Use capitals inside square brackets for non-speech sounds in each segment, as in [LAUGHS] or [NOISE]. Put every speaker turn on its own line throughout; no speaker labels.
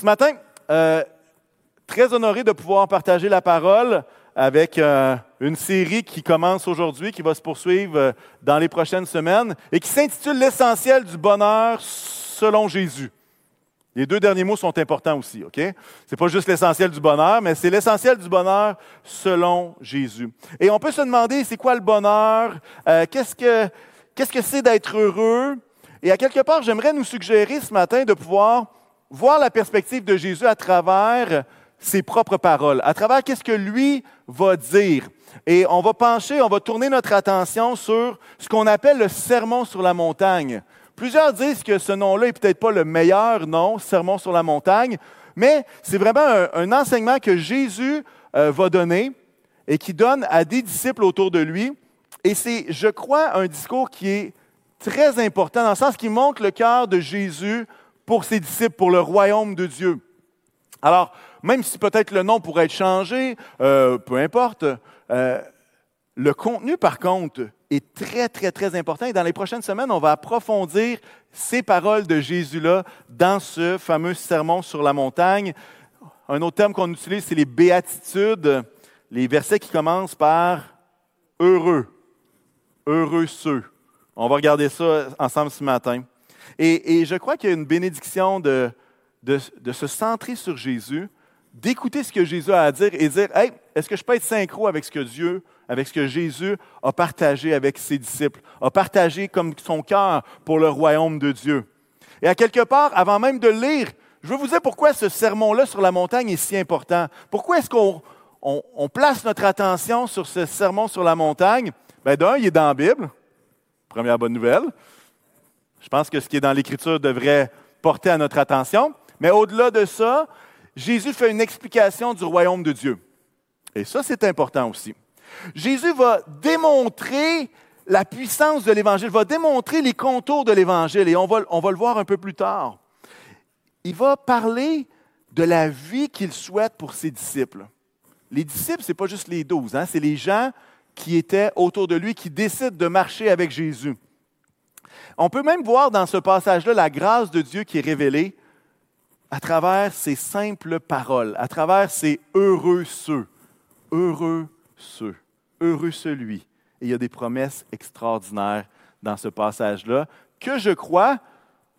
Ce matin, euh, très honoré de pouvoir partager la parole avec euh, une série qui commence aujourd'hui, qui va se poursuivre euh, dans les prochaines semaines et qui s'intitule L'essentiel du bonheur selon Jésus. Les deux derniers mots sont importants aussi, OK? C'est pas juste l'essentiel du bonheur, mais c'est l'essentiel du bonheur selon Jésus. Et on peut se demander, c'est quoi le bonheur? qu'est-ce que qu'est-ce que c'est d'être heureux? Et à quelque part, j'aimerais nous suggérer ce matin de pouvoir voir la perspective de Jésus à travers ses propres paroles, à travers qu'est-ce que lui va dire. Et on va pencher, on va tourner notre attention sur ce qu'on appelle le sermon sur la montagne. Plusieurs disent que ce nom-là est peut-être pas le meilleur nom, sermon sur la montagne, mais c'est vraiment un, enseignement que Jésus euh, va donner et qui donne à des disciples autour de lui. Et c'est, je crois, un discours qui est très important dans le sens qu'il montre le cœur de Jésus pour ses disciples, pour le royaume de Dieu. Alors, même si peut-être le nom pourrait être changé, euh, peu importe, euh, le contenu, par contre, est très, très, très important. Et dans les prochaines semaines, on va approfondir ces paroles de Jésus-là dans ce fameux sermon sur la montagne. Un autre terme qu'on utilise, c'est les béatitudes, les versets qui commencent par heureux, heureux ceux. On va regarder ça ensemble ce matin. Et, je crois qu'il y a une bénédiction de, se centrer sur Jésus, d'écouter ce que Jésus a à dire et dire Hey, est-ce que je peux être synchro avec ce que Dieu, avec ce que Jésus a partagé avec ses disciples, a partagé comme son cœur pour le royaume de Dieu? Et à quelque part, avant même de lire, je veux vous dire pourquoi ce sermon-là sur la montagne est si important. Pourquoi est-ce qu'on on, place notre attention sur ce sermon sur la montagne? Bien, d'un, il est dans la Bible. Première bonne nouvelle. Je pense que ce qui est dans l'Écriture devrait porter à notre attention. Mais au-delà de ça, Jésus fait une explication du royaume de Dieu. Et ça, c'est important aussi. Jésus va démontrer la puissance de l'Évangile, va démontrer les contours de l'Évangile, et on va, le voir un peu plus tard. Il va parler de la vie qu'il souhaite pour ses disciples. Les disciples, ce n'est pas juste les douze, hein, c'est les gens qui étaient autour de lui, qui décident de marcher avec Jésus. On peut même voir dans ce passage-là la grâce de Dieu qui est révélée à travers ces simples paroles, à travers ces heureux ceux, heureux ceux, heureux celui. Et il y a des promesses extraordinaires dans ce passage-là que je crois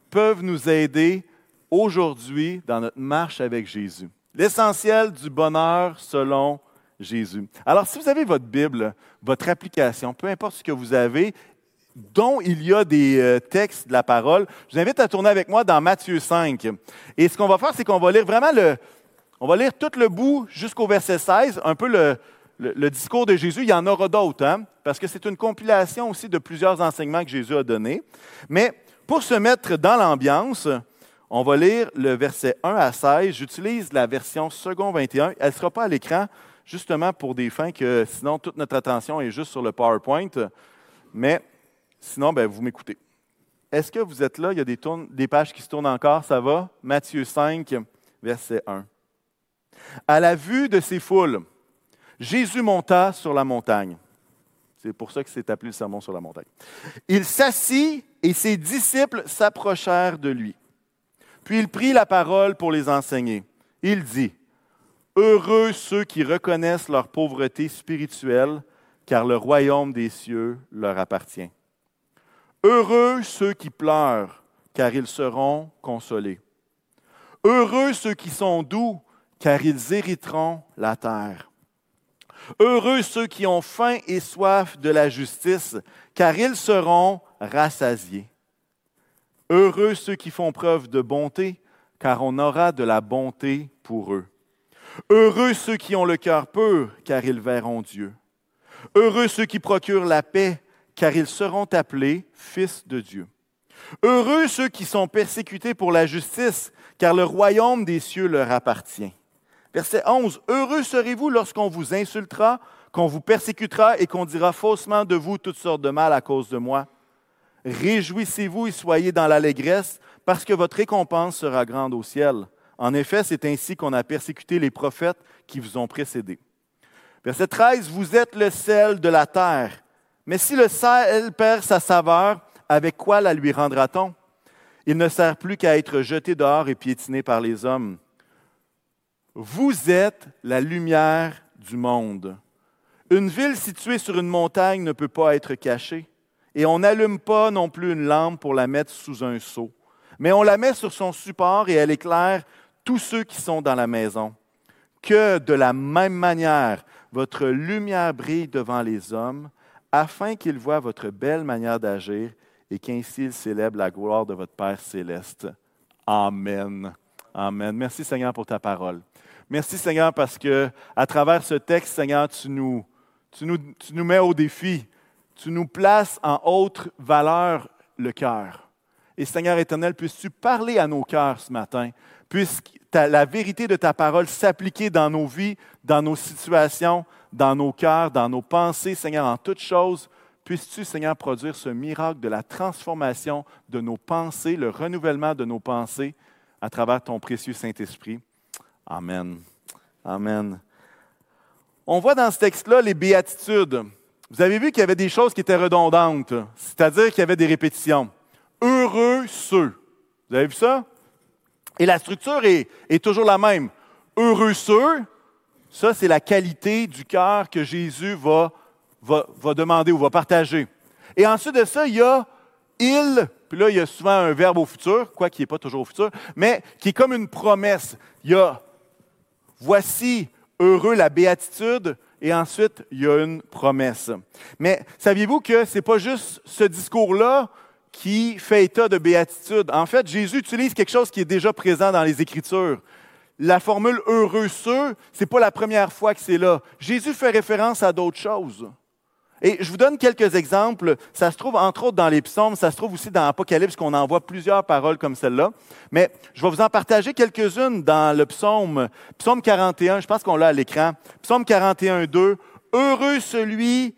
peuvent nous aider aujourd'hui dans notre marche avec Jésus. L'essentiel du bonheur selon Jésus. Alors, si vous avez votre Bible, votre application, peu importe ce que vous avez, dont il y a des euh, textes de la parole, je vous invite à tourner avec moi dans Matthieu 5. Et ce qu'on va faire, c'est qu'on va lire vraiment le, on va lire tout le bout jusqu'au verset 16, un peu le, discours de Jésus. Il y en aura d'autres, hein, parce que c'est une compilation aussi de plusieurs enseignements que Jésus a donnés. Mais pour se mettre dans l'ambiance, on va lire le verset 1 à 16. J'utilise la version second 21. Elle ne sera pas à l'écran, justement pour des fins que sinon toute notre attention est juste sur le PowerPoint. Mais Sinon, ben, vous m'écoutez. Est-ce que vous êtes là? Il y a des, pages qui se tournent encore. Ça va? Matthieu 5, verset 1. À la vue de ces foules, Jésus monta sur la montagne. C'est pour ça que c'est appelé le sermon sur la montagne. Il s'assit et ses disciples s'approchèrent de lui. Puis il prit la parole pour les enseigner. Il dit, Heureux ceux qui reconnaissent leur pauvreté spirituelle, car le royaume des cieux leur appartient. Heureux ceux qui pleurent, car ils seront consolés. Heureux ceux qui sont doux, car ils hériteront la terre. Heureux ceux qui ont faim et soif de la justice, car ils seront rassasiés. Heureux ceux qui font preuve de bonté, car on aura de la bonté pour eux. Heureux ceux qui ont le cœur pur, car ils verront Dieu. Heureux ceux qui procurent la paix, car ils seront appelés fils de Dieu. Heureux ceux qui sont persécutés pour la justice, car le royaume des cieux leur appartient. Verset 11. Heureux serez-vous lorsqu'on vous insultera, qu'on vous persécutera et qu'on dira faussement de vous toutes sortes de mal à cause de moi. Réjouissez-vous et soyez dans l'allégresse, parce que votre récompense sera grande au ciel. En effet, c'est ainsi qu'on a persécuté les prophètes qui vous ont précédés. Verset 13. Vous êtes le sel de la terre. Mais si le sel perd sa saveur, avec quoi la lui rendra-t-on? Il ne sert plus qu'à être jeté dehors et piétiné par les hommes. Vous êtes la lumière du monde. Une ville située sur une montagne ne peut pas être cachée, et on n'allume pas non plus une lampe pour la mettre sous un seau, mais on la met sur son support et elle éclaire tous ceux qui sont dans la maison. Que de la même manière, votre lumière brille devant les hommes, afin qu'ils voient votre belle manière d'agir et qu'ainsi ils célèbrent la gloire de votre Père céleste. Amen. Amen. Merci Seigneur pour ta parole. Merci Seigneur parce que à travers ce texte, Seigneur, tu nous, tu nous, tu nous mets au défi. Tu nous places en haute valeur le cœur. Et Seigneur éternel, puisses-tu parler à nos cœurs ce matin? Puisse la vérité de ta parole s'appliquer dans nos vies, dans nos situations, dans nos cœurs, dans nos pensées, Seigneur, en toutes choses. Puisses-tu, Seigneur, produire ce miracle de la transformation de nos pensées, le renouvellement de nos pensées à travers ton précieux Saint-Esprit. Amen. Amen. On voit dans ce texte-là les béatitudes. Vous avez vu qu'il y avait des choses qui étaient redondantes, c'est-à-dire qu'il y avait des répétitions. Heureux ceux. Vous avez vu ça? Et la structure est, est toujours la même. Heureux ceux, ça, c'est la qualité du cœur que Jésus va, va, va, demander ou va partager. Et ensuite de ça, il y a il, puis là, il y a souvent un verbe au futur, quoi qui n'est pas toujours au futur, mais qui est comme une promesse. Il y a voici heureux la béatitude, et ensuite, il y a une promesse. Mais saviez-vous que ce n'est pas juste ce discours-là qui fait état de béatitude? En fait, Jésus utilise quelque chose qui est déjà présent dans les Écritures la formule heureux ceux, ce n'est pas la première fois que c'est là. Jésus fait référence à d'autres choses. Et je vous donne quelques exemples. Ça se trouve entre autres dans les psaumes, ça se trouve aussi dans l'Apocalypse qu'on envoie plusieurs paroles comme celle-là. Mais je vais vous en partager quelques-unes dans le psaume, psaume 41, je pense qu'on l'a à l'écran. Psaume 41, 2. Heureux celui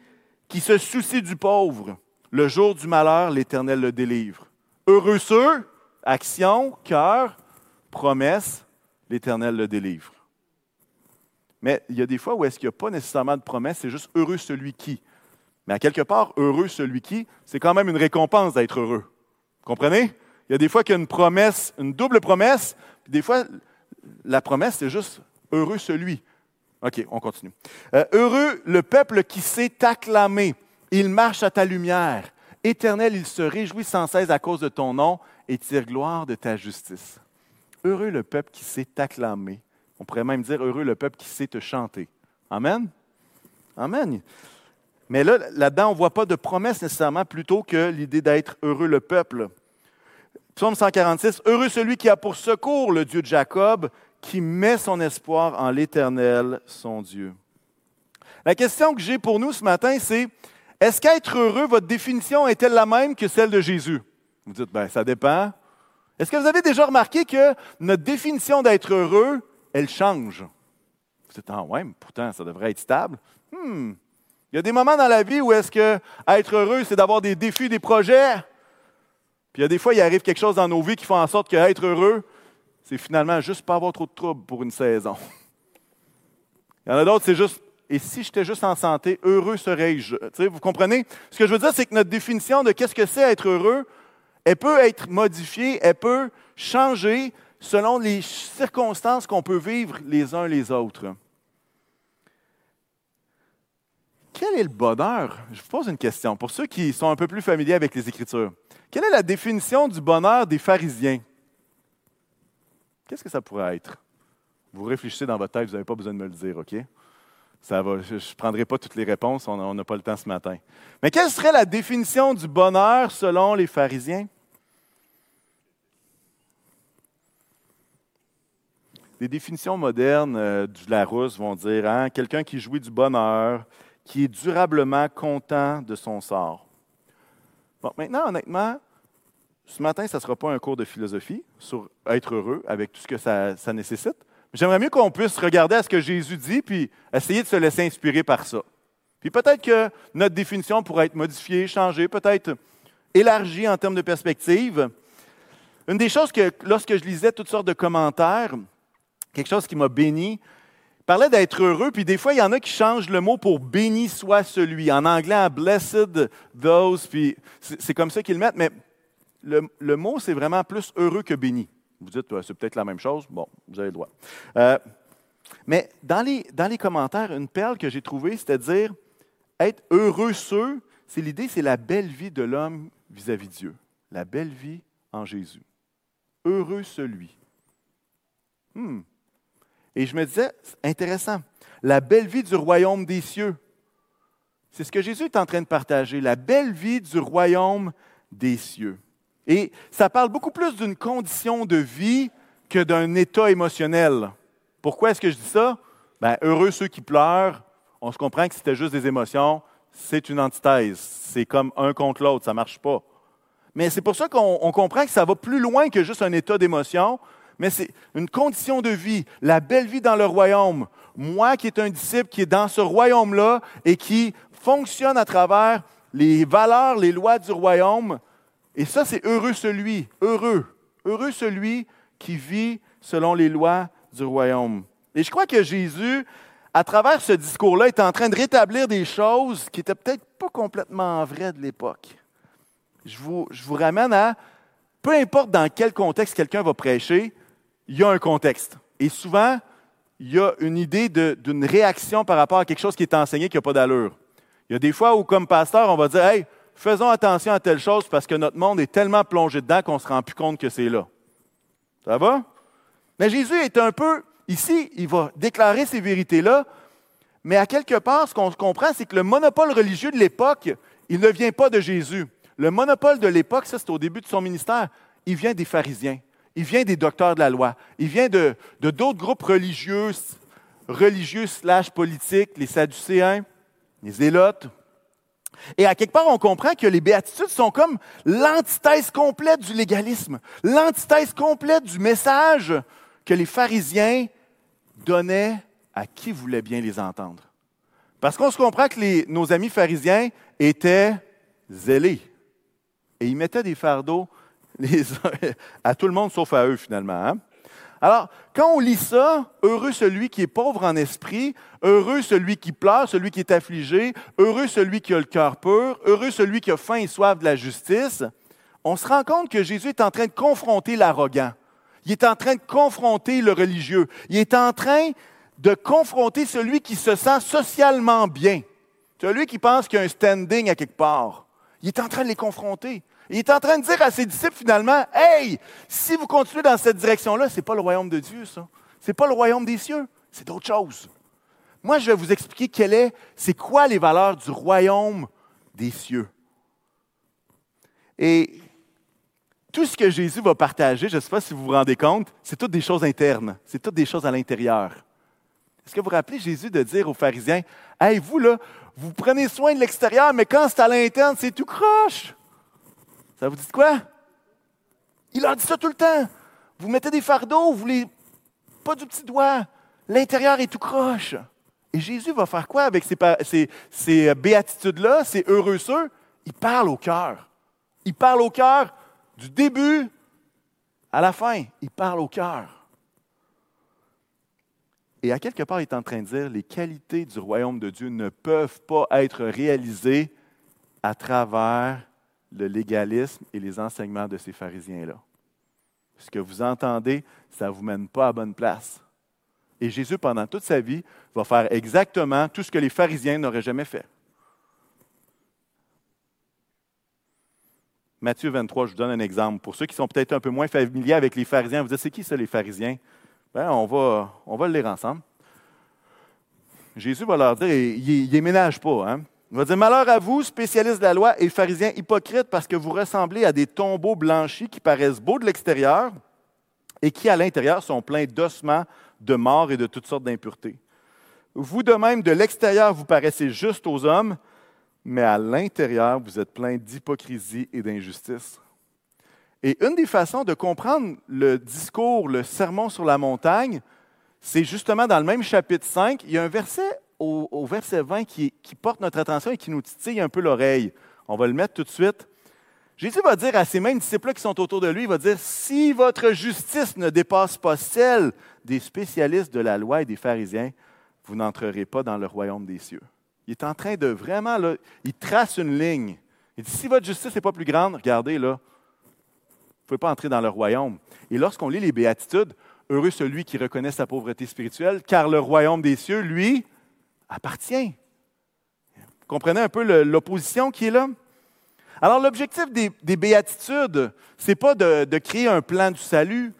qui se soucie du pauvre. Le jour du malheur, l'Éternel le délivre. Heureux ceux, action, cœur, promesse, l'Éternel le délivre. Mais il y a des fois où est-ce qu'il n'y a pas nécessairement de promesse, c'est juste heureux celui qui. Mais à quelque part, heureux celui qui, c'est quand même une récompense d'être heureux. Vous comprenez? Il y a des fois qu'il y a une promesse, une double promesse, des fois, la promesse, c'est juste heureux celui. OK, on continue. Euh, heureux le peuple qui sait t'acclamer. Il marche à ta lumière. Éternel, il se réjouit sans cesse à cause de ton nom et tire gloire de ta justice. Heureux le peuple qui sait t'acclamer. On pourrait même dire heureux le peuple qui sait te chanter. Amen? Amen. Mais là, là-dedans, on ne voit pas de promesse nécessairement, plutôt que l'idée d'être heureux le peuple. Psaume 146, Heureux celui qui a pour secours le Dieu de Jacob, qui met son espoir en l'Éternel, son Dieu. La question que j'ai pour nous ce matin, c'est est-ce qu'être heureux, votre définition est-elle la même que celle de Jésus? Vous dites, ben, ça dépend. Est-ce que vous avez déjà remarqué que notre définition d'être heureux, elle change? Vous dites, ah ouais, pourtant, ça devrait être stable. Hmm. Il y a des moments dans la vie où est-ce que être heureux, c'est d'avoir des défis, des projets. Puis il y a des fois, il arrive quelque chose dans nos vies qui fait en sorte qu'être heureux, c'est finalement juste pas avoir trop de troubles pour une saison. Il y en a d'autres, c'est juste, et si j'étais juste en santé, heureux serais-je? Vous comprenez? Ce que je veux dire, c'est que notre définition de qu'est-ce que c'est être heureux, elle peut être modifiée, elle peut changer selon les circonstances qu'on peut vivre les uns les autres. Quel est le bonheur? Je vous pose une question. Pour ceux qui sont un peu plus familiers avec les Écritures, quelle est la définition du bonheur des pharisiens? Qu'est-ce que ça pourrait être? Vous réfléchissez dans votre tête, vous n'avez pas besoin de me le dire, OK? Ça va, je ne prendrai pas toutes les réponses, on n'a pas le temps ce matin. Mais quelle serait la définition du bonheur selon les pharisiens? Les définitions modernes euh, du Larousse vont dire hein, quelqu'un qui jouit du bonheur, qui est durablement content de son sort. Bon, maintenant, honnêtement, ce matin, ça ne sera pas un cours de philosophie sur être heureux avec tout ce que ça, nécessite. J'aimerais mieux qu'on puisse regarder à ce que Jésus dit, puis essayer de se laisser inspirer par ça. Puis peut-être que notre définition pourrait être modifiée, changée, peut-être élargie en termes de perspective. Une des choses que, lorsque je lisais toutes sortes de commentaires, quelque chose qui m'a béni, parlait d'être heureux, puis des fois, il y en a qui changent le mot pour béni soit celui. En anglais, blessed those, puis c'est comme ça qu'ils le mettent, mais le, le mot, c'est vraiment plus heureux que béni. Vous dites, c'est peut-être la même chose. Bon, vous avez le droit. Euh, Mais dans les, dans les commentaires, une perle que j'ai trouvée, c'est-à-dire être heureux ceux, c'est l'idée, c'est la belle vie de l'homme vis-à-vis Dieu. La belle vie en Jésus. Heureux celui. Hmm. Et je me disais, intéressant, la belle vie du royaume des cieux. C'est ce que Jésus est en train de partager, la belle vie du royaume des cieux. Et ça parle beaucoup plus d'une condition de vie que d'un état émotionnel. Pourquoi est-ce que je dis ça? Ben, heureux ceux qui pleurent. On se comprend que c'était juste des émotions. C'est une antithèse. C'est comme un contre l'autre. Ça ne marche pas. Mais c'est pour ça qu'on comprend que ça va plus loin que juste un état d'émotion, mais c'est une condition de vie, la belle vie dans le royaume. Moi qui est un disciple qui est dans ce royaume-là et qui fonctionne à travers les valeurs, les lois du royaume. Et ça, c'est heureux celui, heureux, heureux celui qui vit selon les lois du royaume. Et je crois que Jésus, à travers ce discours-là, est en train de rétablir des choses qui n'étaient peut-être pas complètement vraies de l'époque. Je vous, je vous ramène à, peu importe dans quel contexte quelqu'un va prêcher, il y a un contexte. Et souvent, il y a une idée d'une réaction par rapport à quelque chose qui est enseigné qui n'a pas d'allure. Il y a des fois où, comme pasteur, on va dire Hey, faisons attention à telle chose parce que notre monde est tellement plongé dedans qu'on ne se rend plus compte que c'est là. Ça va? Mais Jésus est un peu, ici, il va déclarer ces vérités-là, mais à quelque part, ce qu'on comprend, c'est que le monopole religieux de l'époque, il ne vient pas de Jésus. Le monopole de l'époque, ça c'est au début de son ministère, il vient des pharisiens, il vient des docteurs de la loi, il vient de d'autres groupes religieux, religieux slash politiques, les Sadducéens, les Zélotes. Et à quelque part, on comprend que les béatitudes sont comme l'antithèse complète du légalisme, l'antithèse complète du message que les pharisiens donnaient à qui voulait bien les entendre. Parce qu'on se comprend que nos amis pharisiens étaient zélés. Et ils mettaient des fardeaux [LAUGHS] à tout le monde sauf à eux, finalement. Hein. Alors, quand on lit ça, heureux celui qui est pauvre en esprit, heureux celui qui pleure, celui qui est affligé, heureux celui qui a le cœur pur, heureux celui qui a faim et soif de la justice, on se rend compte que Jésus est en train de confronter l'arrogant. Il est en train de confronter le religieux. Il est en train de confronter celui qui se sent socialement bien, celui qui pense qu'il y a un standing à quelque part. Il est en train de les confronter. Il est en train de dire à ses disciples finalement, Hey, si vous continuez dans cette direction-là, ce n'est pas le royaume de Dieu, ça. Ce n'est pas le royaume des cieux, c'est d'autres choses. Moi, je vais vous expliquer quelle est, c'est quoi les valeurs du royaume des cieux. Et tout ce que Jésus va partager, je ne sais pas si vous vous rendez compte, c'est toutes des choses internes, c'est toutes des choses à l'intérieur. Est-ce que vous vous rappelez Jésus de dire aux pharisiens, Hey, vous là, vous prenez soin de l'extérieur, mais quand c'est à l'interne, c'est tout croche. Ça vous dit quoi? Il a dit ça tout le temps. Vous mettez des fardeaux, vous voulez pas du petit doigt. L'intérieur est tout croche. Et Jésus va faire quoi avec ces, ces béatitudes-là, ces heureux ceux? Il parle au cœur. Il parle au cœur du début à la fin. Il parle au cœur. Et à quelque part, il est en train de dire, les qualités du royaume de Dieu ne peuvent pas être réalisées à travers le légalisme et les enseignements de ces pharisiens-là. Ce que vous entendez, ça ne vous mène pas à bonne place. Et Jésus, pendant toute sa vie, va faire exactement tout ce que les pharisiens n'auraient jamais fait. Matthieu 23, je vous donne un exemple. Pour ceux qui sont peut-être un peu moins familiers avec les pharisiens, vous dites, c'est qui ça, les pharisiens? Ben, on, va, on va le lire ensemble. Jésus va leur dire, il ne ménage pas. Hein? Il va dire Malheur à vous, spécialistes de la loi et pharisiens hypocrites, parce que vous ressemblez à des tombeaux blanchis qui paraissent beaux de l'extérieur et qui, à l'intérieur, sont pleins d'ossements, de morts et de toutes sortes d'impuretés. Vous de même, de l'extérieur, vous paraissez juste aux hommes, mais à l'intérieur, vous êtes plein d'hypocrisie et d'injustice. Et une des façons de comprendre le discours, le sermon sur la montagne, c'est justement dans le même chapitre 5, il y a un verset au, verset 20 qui, porte notre attention et qui nous titille un peu l'oreille. On va le mettre tout de suite. Jésus va dire à ces mêmes disciples qui sont autour de lui, il va dire, si votre justice ne dépasse pas celle des spécialistes de la loi et des pharisiens, vous n'entrerez pas dans le royaume des cieux. Il est en train de vraiment, là, il trace une ligne. Il dit, si votre justice n'est pas plus grande, regardez, là, vous ne pouvez pas entrer dans le royaume. Et lorsqu'on lit les béatitudes, Heureux celui qui reconnaît sa pauvreté spirituelle, car le royaume des cieux, lui, appartient. Vous comprenez un peu l'opposition qui est là? Alors, l'objectif des, béatitudes, ce n'est pas de, créer un plan du salut.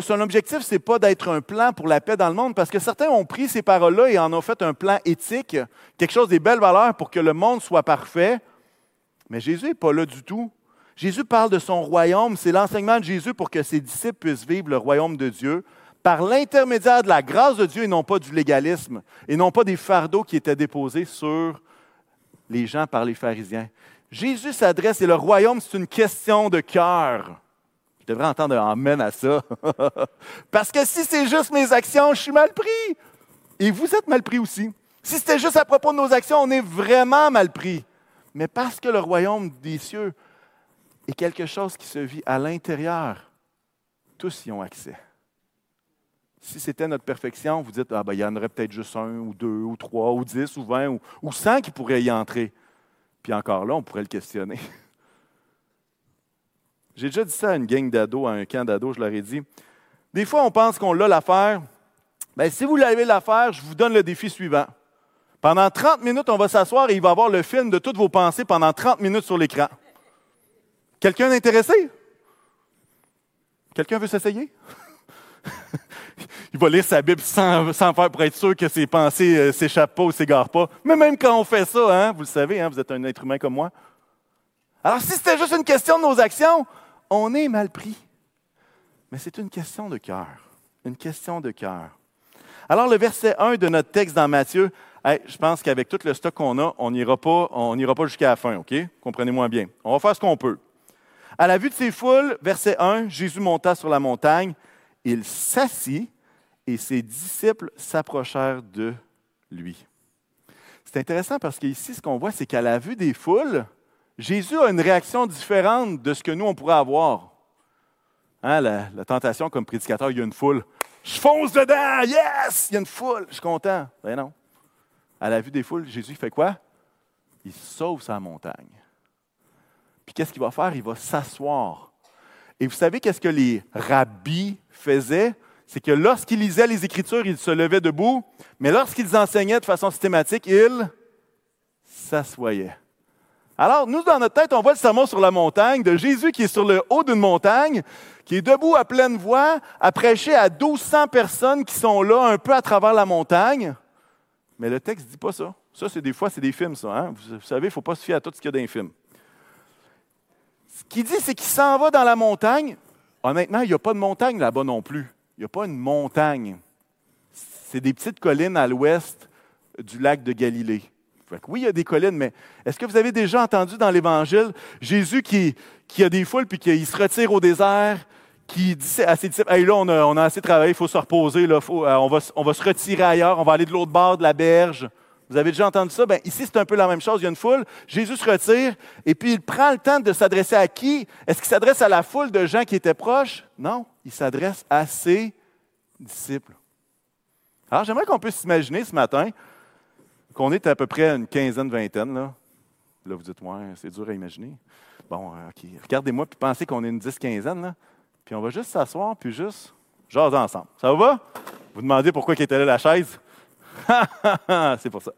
son objectif, ce n'est pas d'être un plan pour la paix dans le monde, parce que certains ont pris ces paroles-là et en ont fait un plan éthique, quelque chose des belles valeurs pour que le monde soit parfait. Mais Jésus n'est pas là du tout. Jésus parle de son royaume, c'est l'enseignement de Jésus pour que ses disciples puissent vivre le royaume de Dieu par l'intermédiaire de la grâce de Dieu et non pas du légalisme, et non pas des fardeaux qui étaient déposés sur les gens par les pharisiens. Jésus s'adresse et le royaume, c'est une question de cœur. Je devrais entendre un amen à ça. [LAUGHS] Parce que si c'est juste mes actions, je suis mal pris. Et vous êtes mal pris aussi. Si c'était juste à propos de nos actions, on est vraiment mal pris. Mais parce que le royaume des cieux est quelque chose qui se vit à l'intérieur, tous y ont accès. Si c'était notre perfection, vous dites, ah ben, il y en aurait peut-être juste un, ou deux, ou trois, ou dix, ou vingt, ou, cent qui pourraient y entrer. Puis encore là, on pourrait le questionner. [LAUGHS] J'ai déjà dit ça à une gang d'ados, à un camp d'ados, je leur ai dit. Des fois, on pense qu'on l'a l'affaire. Bien, si vous l'avez l'affaire, je vous donne le défi suivant. Pendant 30 minutes, on va s'asseoir et il va avoir le film de toutes vos pensées pendant 30 minutes sur l'écran. Quelqu'un intéressé? Quelqu'un veut s'essayer? [LAUGHS] il va lire sa Bible sans, faire pour être sûr que ses pensées ne euh, s'échappent pas ou s'égarent pas. Mais même quand on fait ça, hein, vous le savez, hein, vous êtes un être humain comme moi. Alors si c'était juste une question de nos actions, on est mal pris. Mais c'est une question de cœur. Une question de cœur. Alors le verset 1 de notre texte dans Matthieu, je pense qu'avec tout le stock qu'on a, on n'ira pas, pas jusqu'à la fin, OK? Comprenez-moi bien. On va faire ce qu'on peut. À la vue de ces foules, verset 1, Jésus monta sur la montagne, il s'assit et ses disciples s'approchèrent de lui. C'est intéressant parce qu'ici, ce qu'on voit, c'est qu'à la vue des foules, Jésus a une réaction différente de ce que nous, on pourrait avoir. Hein, la, tentation comme prédicateur, il y a une foule. Je fonce dedans, yes! Il y a une foule, je suis content. Ben non. À la vue des foules, Jésus fait quoi? Il sauve sa montagne. Puis qu'est-ce qu'il va faire? Il va s'asseoir. Et vous savez qu'est-ce que les rabbis faisaient? C'est que lorsqu'ils lisaient les Écritures, ils se levaient debout, mais lorsqu'ils enseignaient de façon systématique, ils s'assoyaient. Alors, nous, dans notre tête, on voit le sermon sur la montagne de Jésus qui est sur le haut d'une montagne, qui est debout à pleine voix, à prêcher à 1200 personnes qui sont là un peu à travers la montagne. Mais le texte ne dit pas ça. Ça, c'est des fois, c'est des films, ça. Hein? Vous savez, il ne faut pas se fier à tout ce qu'il y a dans les. Ce qu'il dit, c'est qu'il s'en va dans la montagne. Honnêtement, il n'y a pas de montagne là-bas non plus il n'y a pas une montagne. C'est des petites collines à l'ouest du lac de Galilée. oui, il y a des collines, mais est-ce que vous avez déjà entendu dans l'Évangile Jésus qui, qui a des foules puis qu'il se retire au désert, qui dit à ses disciples Hey, là, on a, assez travaillé, il faut se reposer, là, euh, on, on va se retirer ailleurs, on va aller de l'autre bord de la berge. Vous avez déjà entendu ça? Bien, ici, c'est un peu la même chose. Il y a une foule. Jésus se retire et puis il prend le temps de s'adresser à qui? Est-ce qu'il s'adresse à la foule de gens qui étaient proches? Non, il s'adresse à ses disciples. Alors, j'aimerais qu'on puisse s'imaginer ce matin qu'on est à peu près une quinzaine, vingtaine. Là, là vous dites, ouais, c'est dur à imaginer. Bon, euh, OK. Regardez-moi puis pensez qu'on est une dix, quinzaine. Puis on va juste s'asseoir puis juste jaser ensemble. Ça va? Vous demandez pourquoi il était là la chaise? [LAUGHS] c'est pour ça.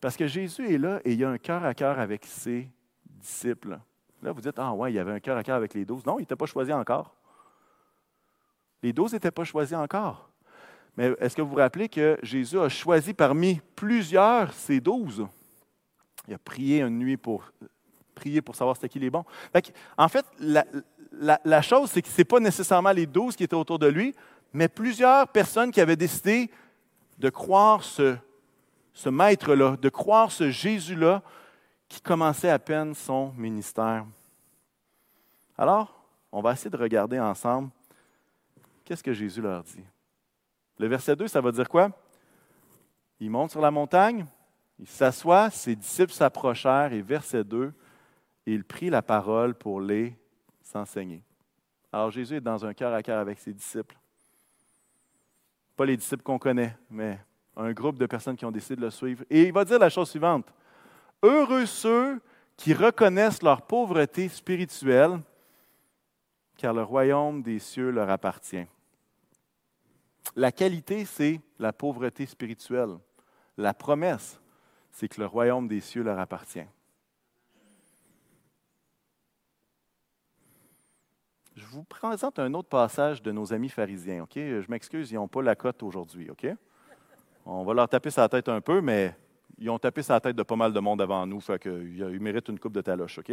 Parce que Jésus est là et il a un cœur à cœur avec ses disciples. Là, vous dites, ah ouais, il y avait un cœur à cœur avec les douze. Non, il n'était pas choisi encore. Les douze n'étaient pas choisis encore. Mais est-ce que vous vous rappelez que Jésus a choisi parmi plusieurs ces douze? Il a prié une nuit pour prier pour savoir c'était qui les bons. en fait, la, la chose, c'est que ce n'est pas nécessairement les douze qui étaient autour de lui, mais plusieurs personnes qui avaient décidé de croire ce, maître-là, de croire ce Jésus-là qui commençait à peine son ministère. Alors, on va essayer de regarder ensemble qu'est-ce que Jésus leur dit. Le verset 2, ça va dire quoi? Il monte sur la montagne, il s'assoit, ses disciples s'approchèrent et verset 2, il prit la parole pour les enseigner. Alors Jésus est dans un cœur à cœur avec ses disciples. Pas les disciples qu'on connaît, mais un groupe de personnes qui ont décidé de le suivre. Et il va dire la chose suivante. Heureux ceux qui reconnaissent leur pauvreté spirituelle, car le royaume des cieux leur appartient. La qualité, c'est la pauvreté spirituelle. La promesse, c'est que le royaume des cieux leur appartient. Je vous présente un autre passage de nos amis pharisiens. Je m'excuse, ils n'ont pas la cote aujourd'hui. OK? On va leur taper sa tête un peu, mais ils ont tapé sa tête de pas mal de monde avant nous, fait qu'ils méritent une coupe de taloche. OK?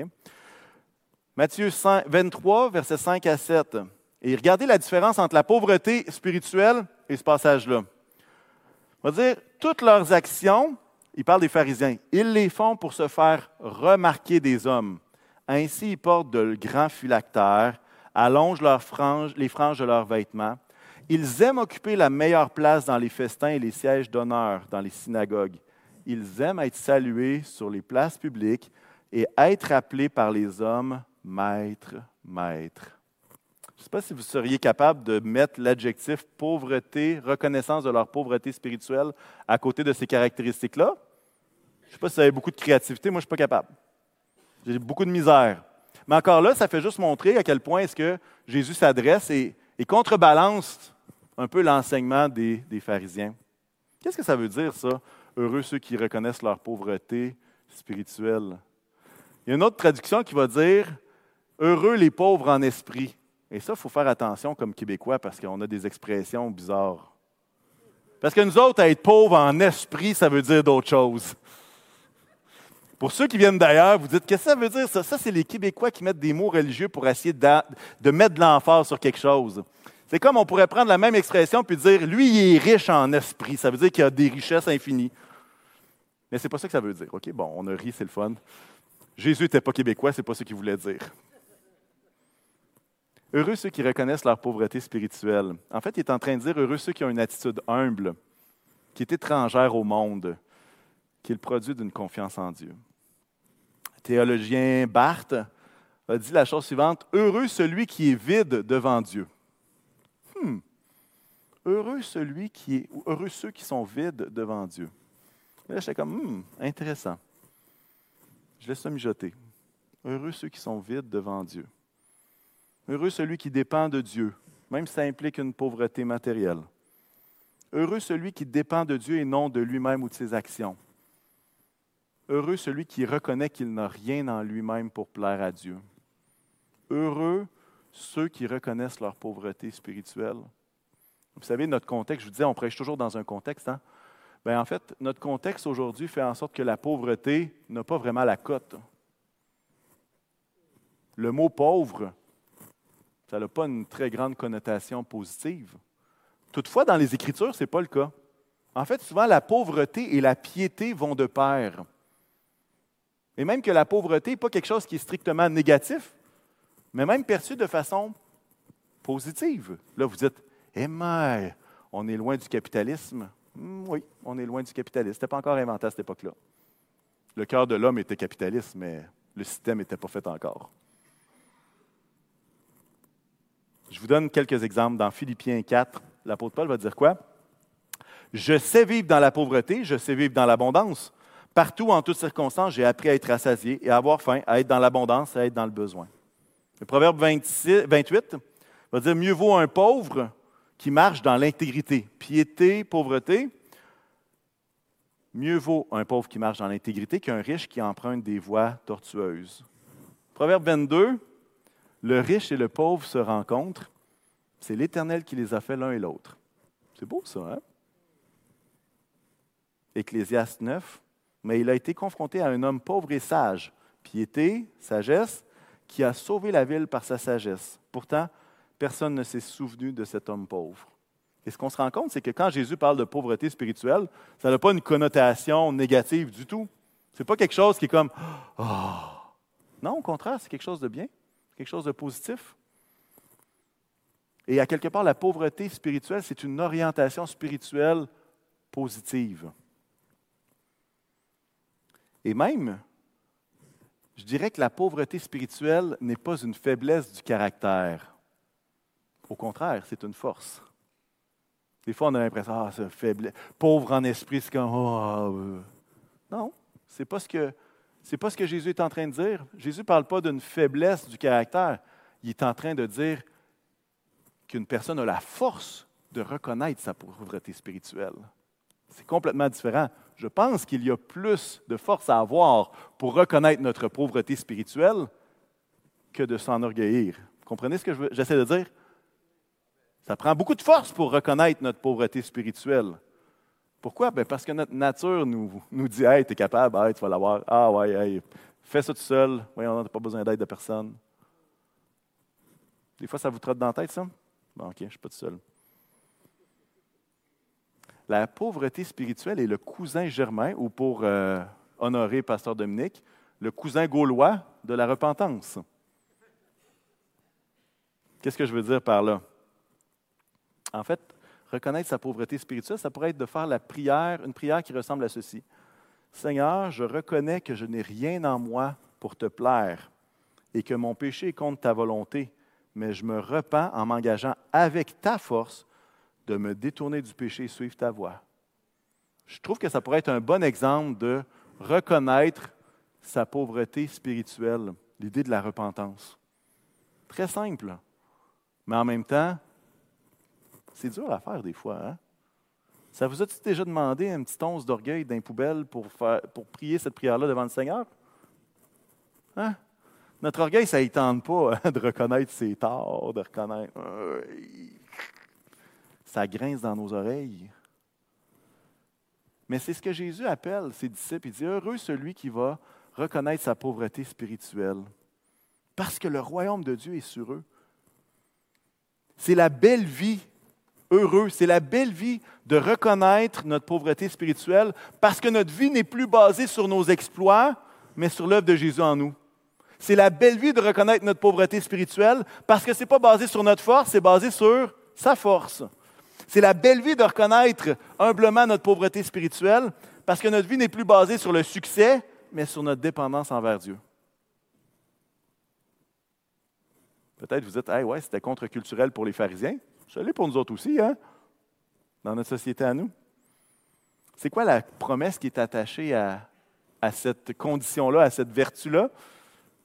Matthieu 23, versets 5 à 7. Et regardez la différence entre la pauvreté spirituelle et ce passage-là. On va dire, toutes leurs actions, il parle des pharisiens, ils les font pour se faire remarquer des hommes. Ainsi, ils portent de grands phylactères, allongent leurs franges, les franges de leurs vêtements. Ils aiment occuper la meilleure place dans les festins et les sièges d'honneur dans les synagogues. Ils aiment être salués sur les places publiques et être appelés par les hommes maître, maître. Je ne sais pas si vous seriez capable de mettre l'adjectif pauvreté, reconnaissance de leur pauvreté spirituelle à côté de ces caractéristiques-là. Je ne sais pas si vous avez beaucoup de créativité, moi je ne suis pas capable. J'ai beaucoup de misère. Mais encore là, ça fait juste montrer à quel point est-ce que Jésus s'adresse et, contrebalance un peu l'enseignement des, pharisiens. Qu'est-ce que ça veut dire, ça? Heureux ceux qui reconnaissent leur pauvreté spirituelle? Il y a une autre traduction qui va dire Heureux les pauvres en esprit. Et ça, il faut faire attention comme Québécois parce qu'on a des expressions bizarres. Parce que nous autres, être pauvres en esprit, ça veut dire d'autres choses. Pour ceux qui viennent d'ailleurs, vous dites, qu'est-ce que ça veut dire ça? Ça, c'est les Québécois qui mettent des mots religieux pour essayer de, mettre de l'emphase sur quelque chose. C'est comme on pourrait prendre la même expression puis dire, lui, il est riche en esprit. Ça veut dire qu'il a des richesses infinies. Mais c'est pas ça que ça veut dire. OK, bon, on a ri, c'est le fun. Jésus n'était pas québécois, c'est pas ce qu'il voulait dire. Heureux ceux qui reconnaissent leur pauvreté spirituelle. En fait, il est en train de dire heureux ceux qui ont une attitude humble, qui est étrangère au monde, qui est le produit d'une confiance en Dieu. Le théologien Barthes a dit la chose suivante Heureux celui qui est vide devant Dieu. Hmm. Heureux celui qui est, heureux ceux qui sont vides devant Dieu. là, j'étais comme, hmm, intéressant. Je laisse ça mijoter. Heureux ceux qui sont vides devant Dieu. Heureux celui qui dépend de Dieu, même si ça implique une pauvreté matérielle. Heureux celui qui dépend de Dieu et non de lui-même ou de ses actions. Heureux celui qui reconnaît qu'il n'a rien en lui-même pour plaire à Dieu. Heureux ceux qui reconnaissent leur pauvreté spirituelle. Vous savez, notre contexte, je vous disais, on prêche toujours dans un contexte. Hein? Bien, en fait, notre contexte aujourd'hui fait en sorte que la pauvreté n'a pas vraiment la cote. Le mot pauvre ça n'a pas une très grande connotation positive. Toutefois, dans les Écritures, ce n'est pas le cas. En fait, souvent, la pauvreté et la piété vont de pair. Et même que la pauvreté n'est pas quelque chose qui est strictement négatif, mais même perçu de façon positive. Là, vous dites, eh mais, on est loin du capitalisme. Hmm, oui, on est loin du capitalisme. Ce n'était pas encore inventé à cette époque-là. Le cœur de l'homme était capitaliste, mais le système n'était pas fait encore. Je vous donne quelques exemples. Dans Philippiens 4, l'apôtre Paul va dire quoi? Je sais vivre dans la pauvreté, je sais vivre dans l'abondance. Partout, en toutes circonstances, j'ai appris à être rassasié et à avoir faim, à être dans l'abondance à être dans le besoin. Le proverbe 26, 28 va dire Mieux vaut un pauvre qui marche dans l'intégrité. Piété, pauvreté. Mieux vaut un pauvre qui marche dans l'intégrité qu'un riche qui emprunte des voies tortueuses. Proverbe 22 le riche et le pauvre se rencontrent. C'est l'Éternel qui les a fait l'un et l'autre. C'est beau ça, hein? Ecclésiaste 9. Mais il a été confronté à un homme pauvre et sage, piété, sagesse, qui a sauvé la ville par sa sagesse. Pourtant, personne ne s'est souvenu de cet homme pauvre. Et ce qu'on se rend compte, c'est que quand Jésus parle de pauvreté spirituelle, ça n'a pas une connotation négative du tout. Ce n'est pas quelque chose qui est comme oh. Non, au contraire, c'est quelque chose de bien quelque chose de positif. Et à quelque part, la pauvreté spirituelle, c'est une orientation spirituelle positive. Et même, je dirais que la pauvreté spirituelle n'est pas une faiblesse du caractère. Au contraire, c'est une force. Des fois, on a l'impression, ah, c'est faible. Pauvre en esprit, c'est comme, oh, euh. non, ce n'est pas ce que ce n'est pas ce que Jésus est en train de dire. Jésus ne parle pas d'une faiblesse du caractère. il est en train de dire qu'une personne a la force de reconnaître sa pauvreté spirituelle. C'est complètement différent. Je pense qu'il y a plus de force à avoir pour reconnaître notre pauvreté spirituelle que de s'enorgueillir. Vous comprenez ce que j'essaie de dire? Ça prend beaucoup de force pour reconnaître notre pauvreté spirituelle. Pourquoi? Ben, parce que notre nature nous, nous dit Hey, tu es capable, tu vas l'avoir. Ah ouais, fais ça tout seul. Voyons, n'as pas besoin d'aide de personne. Des fois, ça vous trotte dans la tête, ça? Bon, OK, je ne suis pas tout seul. La pauvreté spirituelle est le cousin germain, ou pour euh, honorer Pasteur Dominique, le cousin gaulois de la repentance. Qu'est-ce que je veux dire par là? En fait, reconnaître sa pauvreté spirituelle, ça pourrait être de faire la prière, une prière qui ressemble à ceci. Seigneur, je reconnais que je n'ai rien en moi pour te plaire et que mon péché est contre ta volonté, mais je me repens en m'engageant avec ta force de me détourner du péché et suivre ta voie. Je trouve que ça pourrait être un bon exemple de reconnaître sa pauvreté spirituelle, l'idée de la repentance. Très simple, mais en même temps, c'est dur à faire des fois. Hein? Ça vous a-t-il déjà demandé un petit once d'orgueil d'un poubelle pour, pour prier cette prière-là devant le Seigneur? Hein? Notre orgueil, ça ne tente pas hein, de reconnaître ses torts, de reconnaître. Ça grince dans nos oreilles. Mais c'est ce que Jésus appelle ses disciples. Il dit Heureux celui qui va reconnaître sa pauvreté spirituelle, parce que le royaume de Dieu est sur eux. C'est la belle vie heureux. C'est la belle vie de reconnaître notre pauvreté spirituelle parce que notre vie n'est plus basée sur nos exploits, mais sur l'œuvre de Jésus en nous. C'est la belle vie de reconnaître notre pauvreté spirituelle parce que ce n'est pas basé sur notre force, c'est basé sur sa force. C'est la belle vie de reconnaître humblement notre pauvreté spirituelle parce que notre vie n'est plus basée sur le succès, mais sur notre dépendance envers Dieu. Peut-être vous dites, hey, ouais, c'était contre-culturel pour les pharisiens. Ça l'est pour nous autres aussi, hein? Dans notre société à nous. C'est quoi la promesse qui est attachée à, à cette condition-là, à cette vertu-là?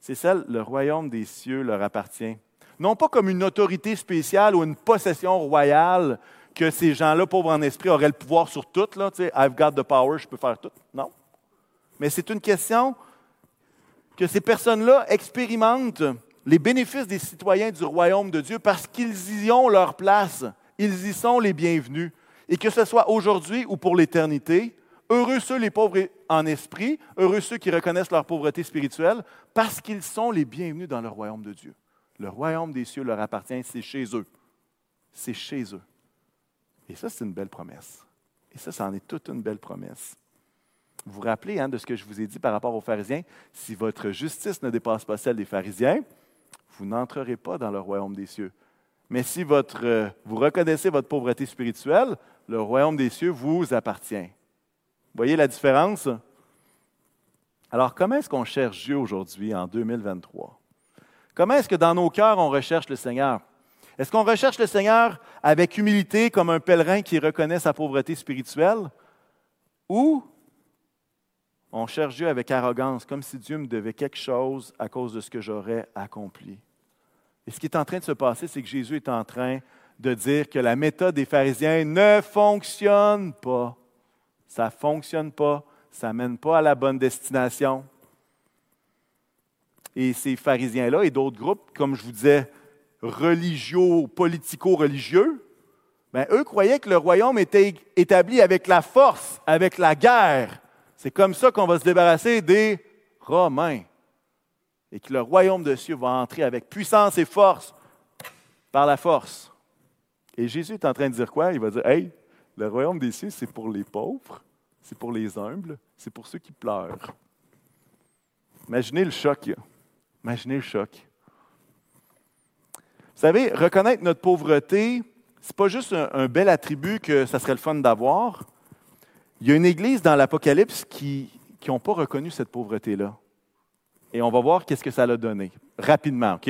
C'est celle, le royaume des cieux leur appartient. Non pas comme une autorité spéciale ou une possession royale que ces gens-là, pauvres en esprit, auraient le pouvoir sur tout. Là, I've got the power, je peux faire tout. Non. Mais c'est une question que ces personnes-là expérimentent les bénéfices des citoyens du royaume de Dieu parce qu'ils y ont leur place. Ils y sont les bienvenus. Et que ce soit aujourd'hui ou pour l'éternité, heureux ceux les pauvres en esprit, heureux ceux qui reconnaissent leur pauvreté spirituelle, parce qu'ils sont les bienvenus dans le royaume de Dieu. Le royaume des cieux leur appartient, c'est chez eux. C'est chez eux. Et ça, c'est une belle promesse. Et ça, c'en est toute une belle promesse. Vous vous rappelez hein, de ce que je vous ai dit par rapport aux pharisiens? Si votre justice ne dépasse pas celle des pharisiens, vous n'entrerez pas dans le royaume des cieux. Mais si votre, euh, vous reconnaissez votre pauvreté spirituelle, le royaume des cieux vous appartient. Voyez la différence? Alors, comment est-ce qu'on cherche Dieu aujourd'hui, en 2023? Comment est-ce que dans nos cœurs, on recherche le Seigneur? Est-ce qu'on recherche le Seigneur avec humilité, comme un pèlerin qui reconnaît sa pauvreté spirituelle? Ou on cherche Dieu avec arrogance, comme si Dieu me devait quelque chose à cause de ce que j'aurais accompli? Et ce qui est en train de se passer, c'est que Jésus est en train de dire que la méthode des pharisiens ne fonctionne pas. Ça ne fonctionne pas. Ça ne mène pas à la bonne destination. Et ces pharisiens-là et d'autres groupes, comme je vous disais, religieux, politico-religieux, ben, eux croyaient que le royaume était établi avec la force, avec la guerre. C'est comme ça qu'on va se débarrasser des Romains et que le royaume de cieux va entrer avec puissance et force par la force. Et Jésus est en train de dire quoi? Il va dire, hey, le royaume des cieux, c'est pour les pauvres, c'est pour les humbles, c'est pour ceux qui pleurent. Imaginez le choc. Imaginez le choc. Savez, reconnaître notre pauvreté, ce n'est pas juste un, bel attribut que ça serait le fun d'avoir. Il y a une église dans l'Apocalypse qui n'ont pas reconnu cette pauvreté-là. Et on va voir qu'est-ce que ça a donné, rapidement. OK?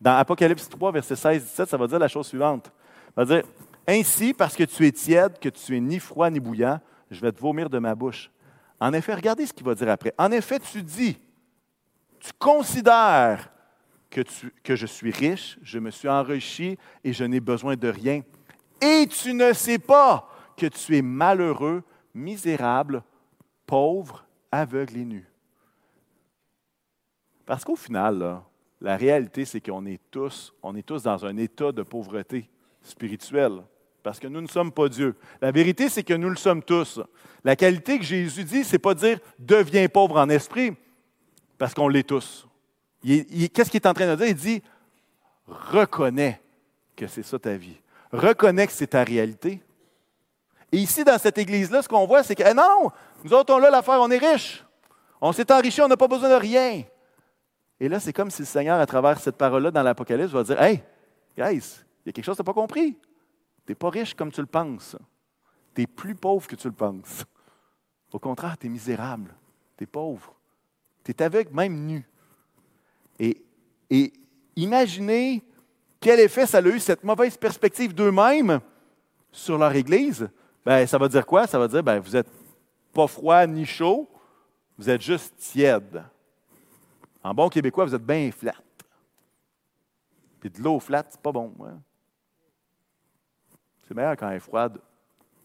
Dans Apocalypse 3, verset 16-17, ça va dire la chose suivante. Ça va dire Ainsi, parce que tu es tiède, que tu es ni froid ni bouillant, je vais te vomir de ma bouche. En effet, regardez ce qu'il va dire après. En effet, tu dis, tu considères que, que je suis riche, je me suis enrichi et je n'ai besoin de rien. Et tu ne sais pas que tu es malheureux, misérable, pauvre, aveugle et nu. Parce qu'au final, la réalité, c'est qu'on est tous, on est tous dans un état de pauvreté spirituelle. Parce que nous ne sommes pas Dieu. La vérité, c'est que nous le sommes tous. La qualité que Jésus dit, ce n'est pas dire deviens pauvre en esprit, parce qu'on l'est tous. Qu'est-ce qu'il est en train de dire? Il dit reconnais que c'est ça ta vie. Reconnais que c'est ta réalité. Et ici, dans cette église-là, ce qu'on voit, c'est que eh non, nous autres, on a l'affaire, on est riches. On s'est enrichi, on n'a pas besoin de rien. Et là, c'est comme si le Seigneur, à travers cette parole-là dans l'Apocalypse, va dire Hey, guys, il y a quelque chose que tu n'as pas compris. Tu n'es pas riche comme tu le penses. Tu es plus pauvre que tu le penses. Au contraire, tu es misérable. Tu es pauvre. Tu es aveugle, même nu. Et, imaginez quel effet ça a eu, cette mauvaise perspective d'eux-mêmes sur leur Église. Ben, ça va dire quoi? Ça va dire, ben, vous n'êtes pas froid ni chaud, vous êtes juste tiède. En bon québécois, vous êtes bien flat. Puis de l'eau flat, c'est pas bon. Hein? C'est meilleur quand elle est froide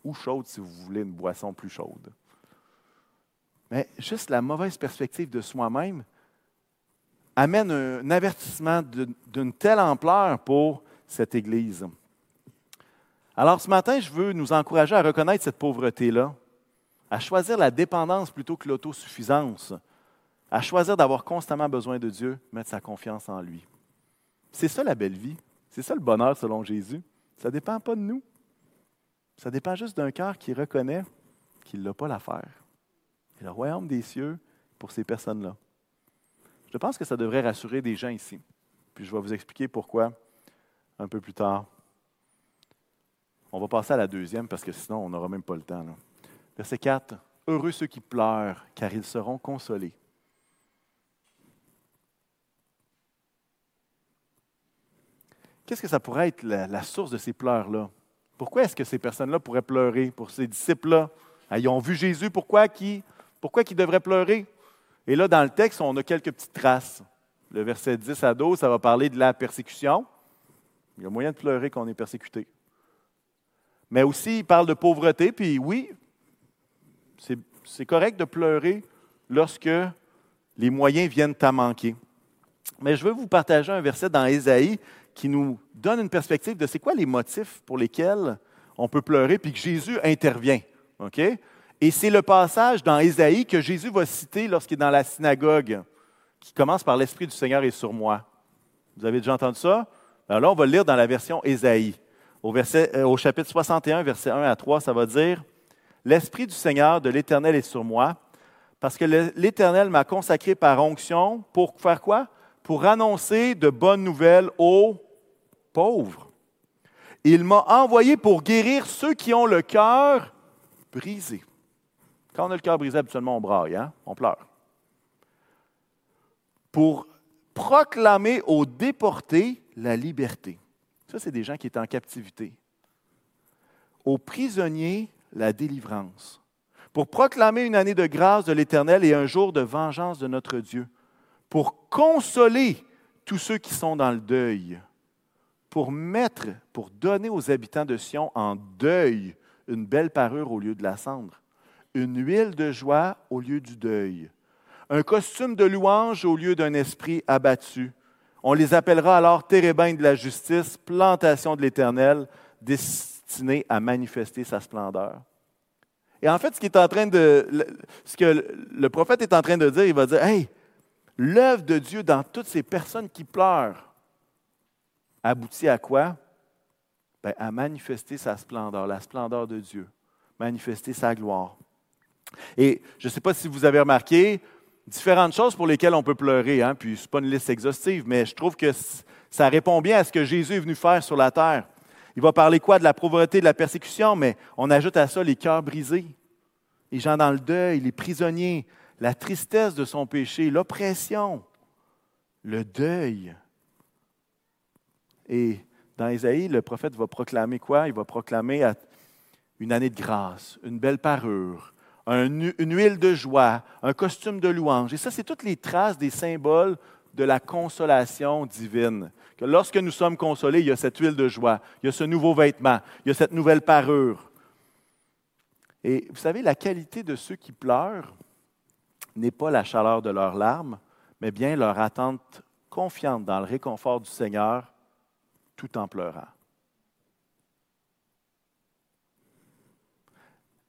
ou chaude si vous voulez une boisson plus chaude. Mais juste la mauvaise perspective de soi-même amène un avertissement d'une telle ampleur pour cette Église. Alors ce matin, je veux nous encourager à reconnaître cette pauvreté-là, à choisir la dépendance plutôt que l'autosuffisance, à choisir d'avoir constamment besoin de Dieu, mettre sa confiance en lui. C'est ça la belle vie. C'est ça le bonheur selon Jésus. Ça ne dépend pas de nous. Ça dépend juste d'un cœur qui reconnaît qu'il n'a pas l'affaire. Et le royaume des cieux pour ces personnes-là. Je pense que ça devrait rassurer des gens ici. Puis je vais vous expliquer pourquoi un peu plus tard. On va passer à la deuxième parce que sinon on n'aura même pas le temps. Verset 4. Heureux ceux qui pleurent, car ils seront consolés. Qu'est-ce que ça pourrait être la source de ces pleurs-là? Pourquoi est-ce que ces personnes-là pourraient pleurer pour ces disciples-là? Ah, ils ont vu Jésus, pourquoi qui, pourquoi ils devraient pleurer? Et là, dans le texte, on a quelques petites traces. Le verset 10 à 12, ça va parler de la persécution. Il y a moyen de pleurer qu'on est persécuté. Mais aussi, il parle de pauvreté, puis oui, c'est correct de pleurer lorsque les moyens viennent à manquer. Mais je veux vous partager un verset dans Ésaïe qui nous donne une perspective de c'est quoi les motifs pour lesquels on peut pleurer, puis que Jésus intervient. OK? Et c'est le passage dans Ésaïe que Jésus va citer lorsqu'il est dans la synagogue, qui commence par L'Esprit du Seigneur est sur moi. Vous avez déjà entendu ça? Alors là, on va le lire dans la version Ésaïe. Au, euh, au chapitre 61, verset 1 à 3, ça va dire L'Esprit du Seigneur, de l'Éternel est sur moi, parce que l'Éternel m'a consacré par onction pour faire quoi? pour annoncer de bonnes nouvelles aux pauvres. Il m'a envoyé pour guérir ceux qui ont le cœur brisé. Quand on a le cœur brisé, habituellement, on braille, hein? on pleure. Pour proclamer aux déportés la liberté. Ça, c'est des gens qui étaient en captivité. Aux prisonniers, la délivrance. Pour proclamer une année de grâce de l'Éternel et un jour de vengeance de notre Dieu pour consoler tous ceux qui sont dans le deuil, pour mettre, pour donner aux habitants de Sion en deuil une belle parure au lieu de la cendre, une huile de joie au lieu du deuil, un costume de louange au lieu d'un esprit abattu. On les appellera alors térébins de la justice, plantation de l'Éternel, destinée à manifester sa splendeur. Et en fait, ce, qui est en train de, ce que le prophète est en train de dire, il va dire, Hey, l'œuvre de Dieu dans toutes ces personnes qui pleurent aboutit à quoi? Ben, à manifester sa splendeur, la splendeur de Dieu, manifester sa gloire. Et je ne sais pas si vous avez remarqué, différentes choses pour lesquelles on peut pleurer, hein, puis ce n'est pas une liste exhaustive, mais je trouve que ça répond bien à ce que Jésus est venu faire sur la terre. Il va parler quoi? De la pauvreté, de la persécution, mais on ajoute à ça les cœurs brisés, les gens dans le deuil, les prisonniers, la tristesse de son péché, l'oppression, le deuil. Et dans Isaïe, le prophète va proclamer quoi? Il va proclamer une année de grâce, une belle parure, une huile de joie, un costume de louange. Et ça, c'est toutes les traces des symboles de la consolation divine. Que lorsque nous sommes consolés, il y a cette huile de joie, il y a ce nouveau vêtement, il y a cette nouvelle parure. Et vous savez, la qualité de ceux qui pleurent n'est pas la chaleur de leurs larmes, mais bien leur attente confiante dans le réconfort du Seigneur tout en pleurant.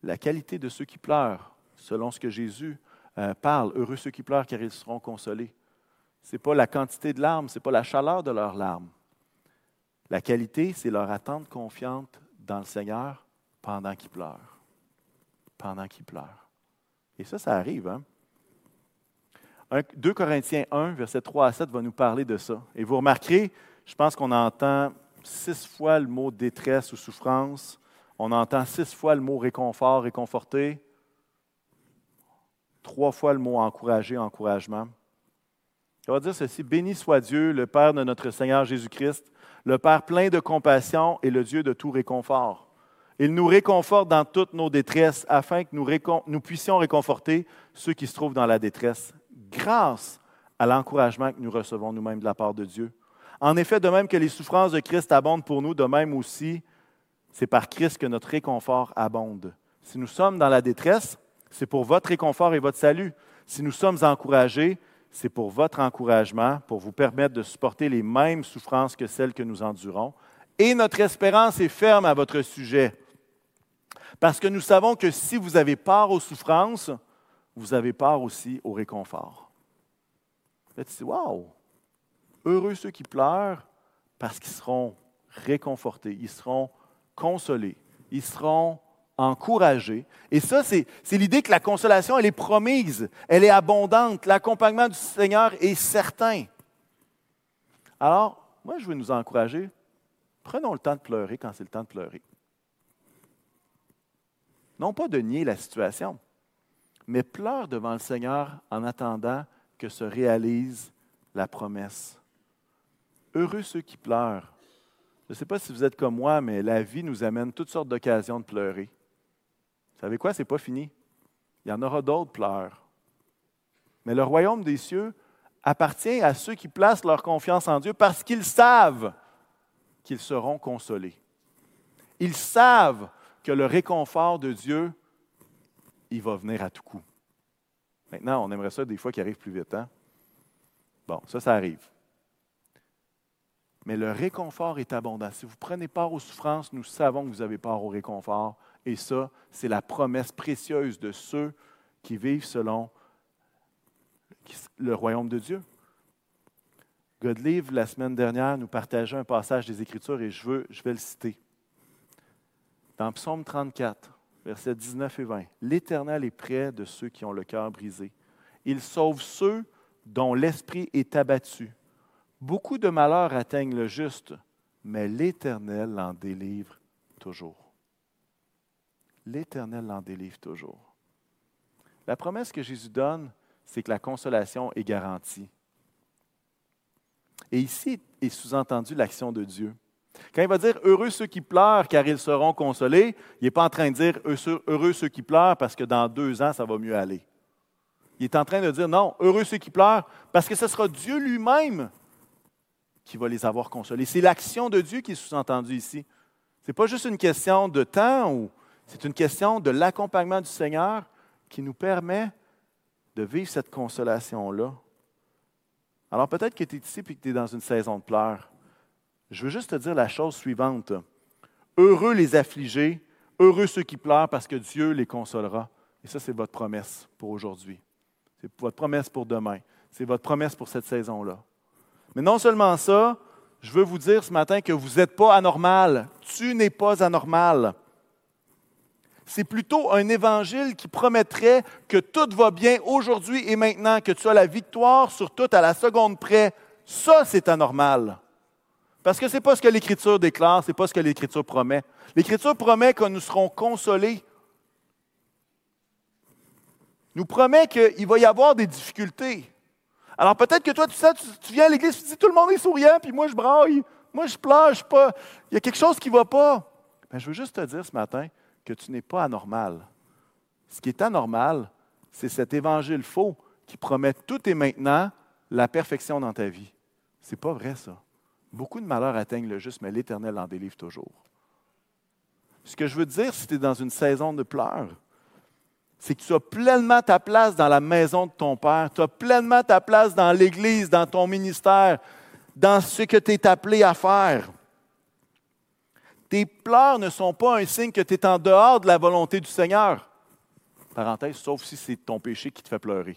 La qualité de ceux qui pleurent, selon ce que Jésus euh, parle, heureux ceux qui pleurent car ils seront consolés. Ce n'est pas la quantité de larmes, ce n'est pas la chaleur de leurs larmes. La qualité, c'est leur attente confiante dans le Seigneur pendant qu'ils pleurent. Pendant qu'ils pleurent. Et ça, ça arrive. Hein? 2 Corinthiens 1, verset 3 à 7 va nous parler de ça. Et vous remarquerez, je pense qu'on entend six fois le mot détresse ou souffrance. On entend six fois le mot réconfort, réconforter. Trois fois le mot encourager, encouragement. Ça va dire ceci, béni soit Dieu, le Père de notre Seigneur Jésus-Christ, le Père plein de compassion et le Dieu de tout réconfort. Il nous réconforte dans toutes nos détresses afin que nous, nous puissions réconforter ceux qui se trouvent dans la détresse grâce à l'encouragement que nous recevons nous-mêmes de la part de Dieu. En effet, de même que les souffrances de Christ abondent pour nous, de même aussi, c'est par Christ que notre réconfort abonde. Si nous sommes dans la détresse, c'est pour votre réconfort et votre salut. Si nous sommes encouragés, c'est pour votre encouragement, pour vous permettre de supporter les mêmes souffrances que celles que nous endurons. Et notre espérance est ferme à votre sujet. Parce que nous savons que si vous avez part aux souffrances, vous avez part aussi au réconfort. Là, tu dis, wow! Heureux ceux qui pleurent parce qu'ils seront réconfortés, ils seront consolés, ils seront encouragés. Et ça, c'est, l'idée que la consolation, elle est promise, elle est abondante, l'accompagnement du Seigneur est certain. Alors, moi, je veux nous encourager, prenons le temps de pleurer quand c'est le temps de pleurer. Non pas de nier la situation, mais pleure devant le Seigneur en attendant que se réalise la promesse. Heureux ceux qui pleurent. Je ne sais pas si vous êtes comme moi, mais la vie nous amène toutes sortes d'occasions de pleurer. Vous savez quoi? Ce n'est pas fini. Il y en aura d'autres pleurs. Mais le royaume des cieux appartient à ceux qui placent leur confiance en Dieu parce qu'ils savent qu'ils seront consolés. Ils savent que le réconfort de Dieu il va venir à tout coup. Maintenant, on aimerait ça des fois qu'il arrive plus vite. Hein? Bon, ça, ça arrive. Mais le réconfort est abondant. Si vous prenez part aux souffrances, nous savons que vous avez part au réconfort. Et ça, c'est la promesse précieuse de ceux qui vivent selon le royaume de Dieu. Godelive, la semaine dernière, nous partageait un passage des Écritures et je, veux, je vais le citer. Dans Psaume 34, versets 19 et 20. L'Éternel est près de ceux qui ont le cœur brisé. Il sauve ceux dont l'esprit est abattu. Beaucoup de malheurs atteignent le juste, mais l'Éternel l'en délivre toujours. L'Éternel l'en délivre toujours. La promesse que Jésus donne, c'est que la consolation est garantie. Et ici est sous-entendu l'action de Dieu. Quand il va dire heureux ceux qui pleurent car ils seront consolés, il n'est pas en train de dire heureux ceux qui pleurent parce que dans deux ans, ça va mieux aller. Il est en train de dire non, heureux ceux qui pleurent parce que ce sera Dieu lui-même qui va les avoir consolés. C'est l'action de Dieu qui est sous-entendue ici. Ce n'est pas juste une question de temps ou c'est une question de l'accompagnement du Seigneur qui nous permet de vivre cette consolation-là. Alors peut-être que tu es ici et que tu es dans une saison de pleurs. Je veux juste te dire la chose suivante. Heureux les affligés, heureux ceux qui pleurent parce que Dieu les consolera. Et ça, c'est votre promesse pour aujourd'hui. C'est votre promesse pour demain. C'est votre promesse pour cette saison-là. Mais non seulement ça, je veux vous dire ce matin que vous n'êtes pas anormal. Tu n'es pas anormal. C'est plutôt un évangile qui promettrait que tout va bien aujourd'hui et maintenant, que tu as la victoire sur tout à la seconde près. Ça, c'est anormal. Parce que ce n'est pas ce que l'Écriture déclare, ce n'est pas ce que l'Écriture promet. L'Écriture promet que nous serons consolés. Nous promet qu'il va y avoir des difficultés. Alors peut-être que toi, tu, sais, tu, viens à l'église, tu dis tout le monde est souriant, puis moi je braille, moi je pleure, je pas. Il y a quelque chose qui ne va pas. Mais je veux juste te dire ce matin que tu n'es pas anormal. Ce qui est anormal, c'est cet évangile faux qui promet tout et maintenant la perfection dans ta vie. C'est pas vrai, ça. Beaucoup de malheurs atteignent le juste, mais l'Éternel en délivre toujours. Ce que je veux dire, si tu es dans une saison de pleurs, c'est que tu as pleinement ta place dans la maison de ton Père, tu as pleinement ta place dans l'Église, dans ton ministère, dans ce que tu es appelé à faire. Tes pleurs ne sont pas un signe que tu es en dehors de la volonté du Seigneur. Parenthèse, sauf si c'est ton péché qui te fait pleurer.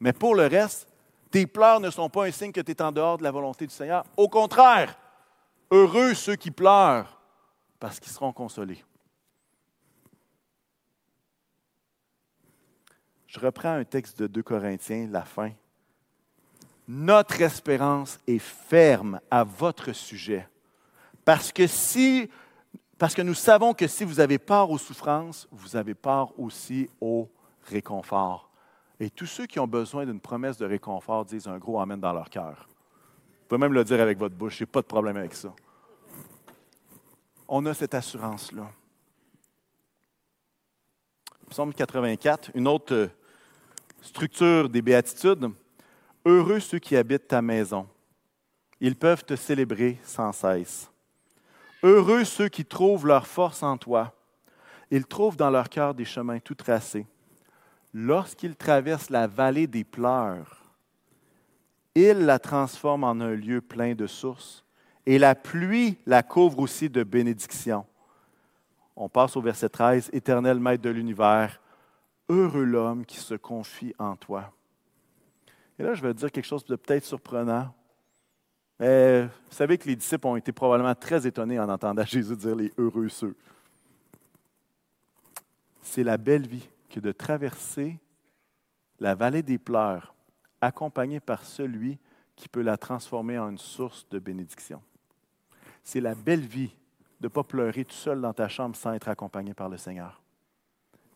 Mais pour le reste, tes pleurs ne sont pas un signe que tu es en dehors de la volonté du Seigneur. Au contraire, heureux ceux qui pleurent, parce qu'ils seront consolés. Je reprends un texte de 2 Corinthiens, la fin. Notre espérance est ferme à votre sujet. Parce que si parce que nous savons que si vous avez part aux souffrances, vous avez part aussi au réconfort. Et tous ceux qui ont besoin d'une promesse de réconfort disent un gros Amen dans leur cœur. Vous pouvez même le dire avec votre bouche, je n'ai pas de problème avec ça. On a cette assurance-là. Psaume 84, une autre structure des béatitudes. Heureux ceux qui habitent ta maison. Ils peuvent te célébrer sans cesse. Heureux ceux qui trouvent leur force en toi. Ils trouvent dans leur cœur des chemins tout tracés lorsqu'il traverse la vallée des pleurs, il la transforme en un lieu plein de sources, et la pluie la couvre aussi de bénédictions. On passe au verset 13, Éternel Maître de l'univers, heureux l'homme qui se confie en toi. Et là, je vais dire quelque chose de peut-être surprenant. Mais vous savez que les disciples ont été probablement très étonnés en entendant [LAUGHS] Jésus dire les heureux ceux. C'est la belle vie que de traverser la vallée des pleurs, accompagné par celui qui peut la transformer en une source de bénédiction. C'est la belle vie de ne pas pleurer tout seul dans ta chambre sans être accompagné par le Seigneur.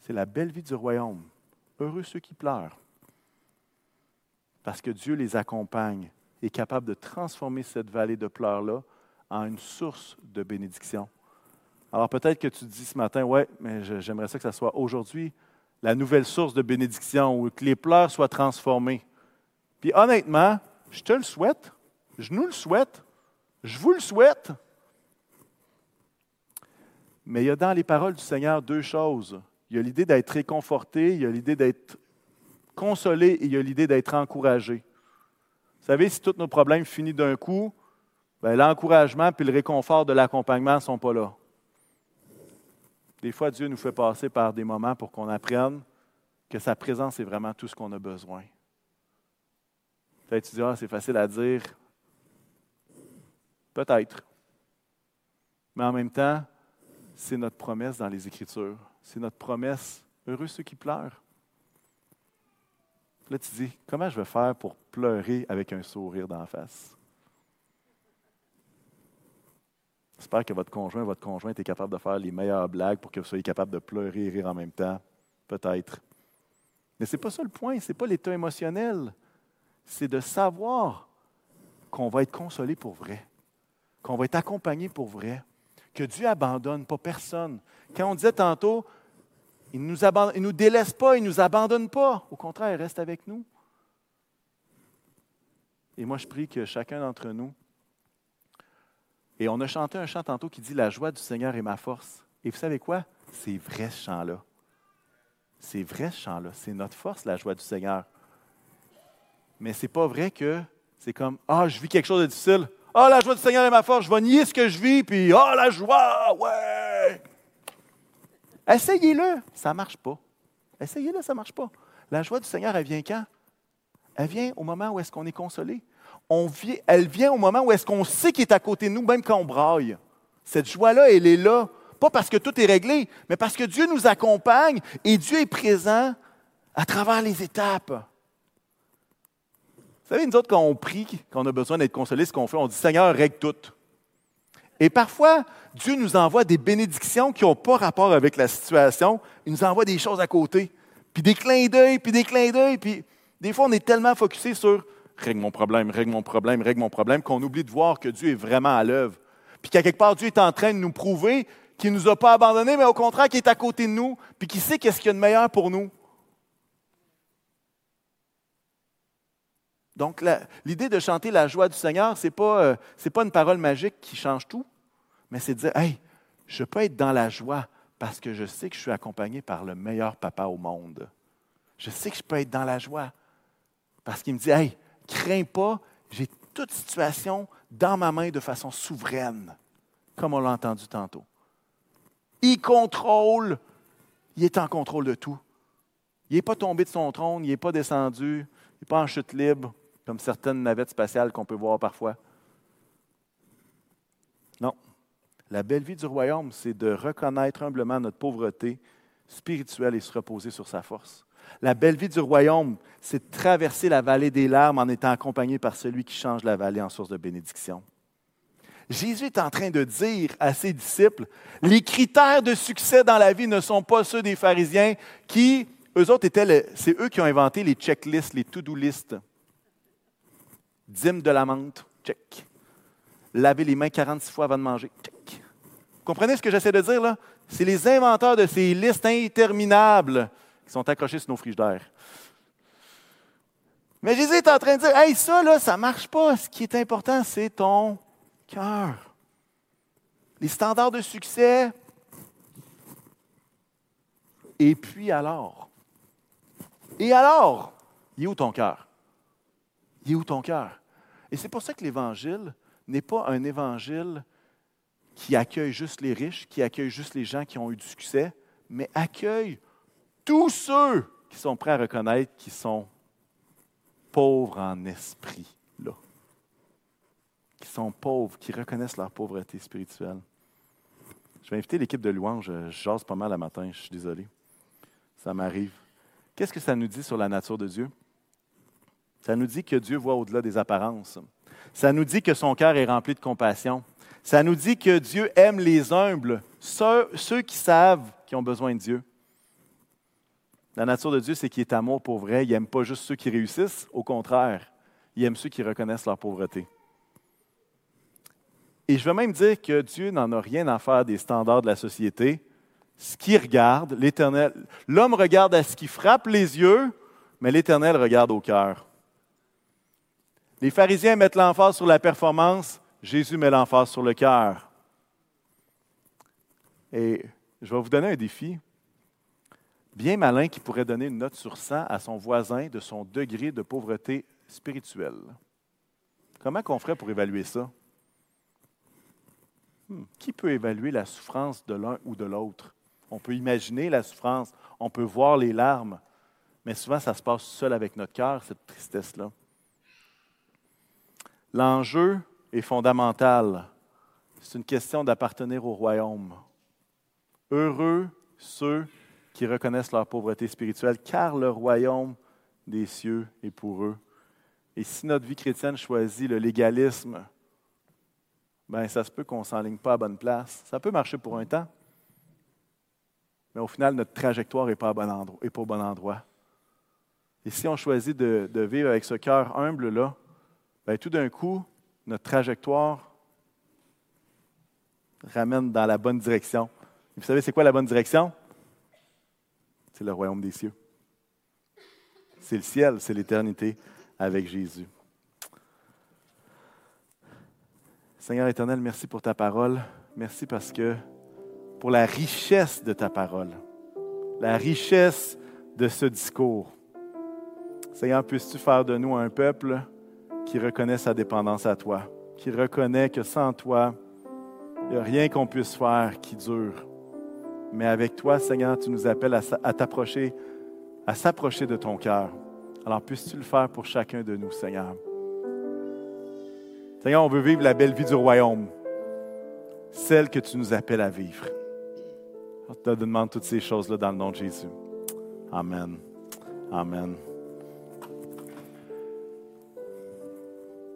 C'est la belle vie du royaume. Heureux ceux qui pleurent. Parce que Dieu les accompagne, est capable de transformer cette vallée de pleurs-là en une source de bénédiction. Alors peut-être que tu dis ce matin, ouais, mais j'aimerais ça que ça soit aujourd'hui la nouvelle source de bénédiction, ou que les pleurs soient transformés. Puis honnêtement, je te le souhaite, je nous le souhaite, je vous le souhaite. Mais il y a dans les paroles du Seigneur deux choses. Il y a l'idée d'être réconforté, il y a l'idée d'être consolé et il y a l'idée d'être encouragé. Vous savez, si tous nos problèmes finissent d'un coup, ben, l'encouragement et le réconfort de l'accompagnement ne sont pas là. Des fois, Dieu nous fait passer par des moments pour qu'on apprenne que sa présence est vraiment tout ce qu'on a besoin. Peut-être tu dis, ah, c'est facile à dire. Peut-être. Mais en même temps, c'est notre promesse dans les Écritures. C'est notre promesse. Heureux ceux qui pleurent. Là, tu dis, comment je vais faire pour pleurer avec un sourire la face? J'espère que votre conjoint, votre conjointe est capable de faire les meilleures blagues pour que vous soyez capable de pleurer et rire en même temps. Peut-être. Mais ce n'est pas ça le point, ce n'est pas l'état émotionnel. C'est de savoir qu'on va être consolé pour vrai, qu'on va être accompagné pour vrai, que Dieu abandonne pas personne. Quand on disait tantôt, il ne nous, délaisse pas, il ne nous abandonne pas. Au contraire, il reste avec nous. Et moi, je prie que chacun d'entre nous, et on a chanté un chant tantôt qui dit La joie du Seigneur est ma force. Et vous savez quoi? C'est vrai ce chant-là. C'est vrai ce chant-là. C'est notre force, la joie du Seigneur. Mais ce n'est pas vrai que c'est comme Ah, je vis quelque chose de difficile. Ah, la joie du Seigneur est ma force. Je vais nier ce que je vis, puis Ah, la joie, ouais! Essayez-le. Ça ne marche pas. Essayez-le, ça ne marche pas. La joie du Seigneur, elle vient quand? Elle vient au moment où est-ce qu'on est consolé elle vient au moment où est-ce qu'on sait qu'il est à côté de nous, même quand on braille. Cette joie-là, elle est là, pas parce que tout est réglé, mais parce que Dieu nous accompagne et Dieu est présent à travers les étapes. Vous savez, nous autres, quand on prie, quand on a besoin d'être consolé, ce qu'on fait, on dit Seigneur, règle tout. Et parfois, Dieu nous envoie des bénédictions qui n'ont pas rapport avec la situation. Il nous envoie des choses à côté. Puis des clins d'œil, puis des clins d'œil. Puis des fois, on est tellement focusé sur règle mon problème, règle mon problème, règle mon problème, qu'on oublie de voir que Dieu est vraiment à l'œuvre. Puis qu'à quelque part, Dieu est en train de nous prouver qu'il ne nous a pas abandonnés, mais au contraire, qu'il est à côté de nous, puis qu'il sait qu'est-ce qu'il y a de meilleur pour nous. Donc, l'idée de chanter la joie du Seigneur, ce n'est pas, euh, pas une parole magique qui change tout, mais c'est de dire, hey, je peux être dans la joie parce que je sais que je suis accompagné par le meilleur papa au monde. Je sais que je peux être dans la joie parce qu'il me dit, hey, crains pas, j'ai toute situation dans ma main de façon souveraine, comme on l'a entendu tantôt. Il contrôle, il est en contrôle de tout. Il n'est pas tombé de son trône, il n'est pas descendu, il n'est pas en chute libre, comme certaines navettes spatiales qu'on peut voir parfois. Non. La belle vie du royaume, c'est de reconnaître humblement notre pauvreté spirituelle et se reposer sur sa force. La belle vie du royaume, c'est de traverser la vallée des larmes en étant accompagné par celui qui change la vallée en source de bénédiction. Jésus est en train de dire à ses disciples, les critères de succès dans la vie ne sont pas ceux des pharisiens qui, eux autres, étaient, c'est eux qui ont inventé les checklists, les to-do lists dîme de la menthe, check. Laver les mains 46 fois avant de manger, check. Vous comprenez ce que j'essaie de dire là? C'est les inventeurs de ces listes interminables qui sont accrochés sur nos frigidaires. Mais Jésus est en train de dire, hey, ça, là, ça ne marche pas. Ce qui est important, c'est ton cœur. Les standards de succès. Et puis alors? Et alors? Il est où ton cœur? Il est où ton cœur? Et c'est pour ça que l'Évangile n'est pas un évangile qui accueille juste les riches, qui accueille juste les gens qui ont eu du succès, mais accueille tous ceux qui sont prêts à reconnaître qu'ils sont pauvres en esprit, là. Qui sont pauvres, qui reconnaissent leur pauvreté spirituelle. Je vais inviter l'équipe de louange. Je jase pas mal le matin, je suis désolé. Ça m'arrive. Qu'est-ce que ça nous dit sur la nature de Dieu? Ça nous dit que Dieu voit au-delà des apparences. Ça nous dit que son cœur est rempli de compassion. Ça nous dit que Dieu aime les humbles, ceux, qui savent qu'ils ont besoin de Dieu. La nature de Dieu, c'est qu'il est amour pour vrai. Il n'aime pas juste ceux qui réussissent, au contraire, il aime ceux qui reconnaissent leur pauvreté. Et je veux même dire que Dieu n'en a rien à faire des standards de la société. Ce qu'il regarde, l'Éternel, l'homme regarde à ce qui frappe les yeux, mais l'Éternel regarde au cœur. Les pharisiens mettent l'emphase sur la performance, Jésus met l'emphase sur le cœur. Et je vais vous donner un défi. Bien malin qui pourrait donner une note sur 100 à son voisin de son degré de pauvreté spirituelle. Comment qu'on ferait pour évaluer ça? Hmm, qui peut évaluer la souffrance de l'un ou de l'autre? On peut imaginer la souffrance, on peut voir les larmes, mais souvent ça se passe seul avec notre cœur, cette tristesse-là. L'enjeu est fondamental. C'est une question d'appartenir au royaume. Heureux ceux qui reconnaissent leur pauvreté spirituelle, car le royaume des cieux est pour eux. Et si notre vie chrétienne choisit le légalisme, ben ça se peut qu'on ne s'enligne pas à bonne place. Ça peut marcher pour un temps, mais au final, notre trajectoire n'est pas, pas, au bon endroit. Et si on choisit de, de vivre avec ce cœur humble-là, ben, tout d'un coup, notre trajectoire ramène dans la bonne direction. vous savez, c'est quoi la bonne direction? C'est le royaume des cieux. C'est le ciel, c'est l'éternité avec Jésus. Seigneur éternel, merci pour ta parole. Merci parce que pour la richesse de ta parole, la richesse de ce discours. Seigneur, puisses-tu faire de nous un peuple qui reconnaît sa dépendance à toi, qui reconnaît que sans toi, il n'y a rien qu'on puisse faire qui dure. Mais avec toi, Seigneur, tu nous appelles à, t'approcher, à s'approcher de ton cœur. Alors puisses-tu le faire pour chacun de nous, Seigneur? Seigneur, on veut vivre la belle vie du royaume, celle que tu nous appelles à vivre. On te demande toutes ces choses-là dans le nom de Jésus. Amen. Amen.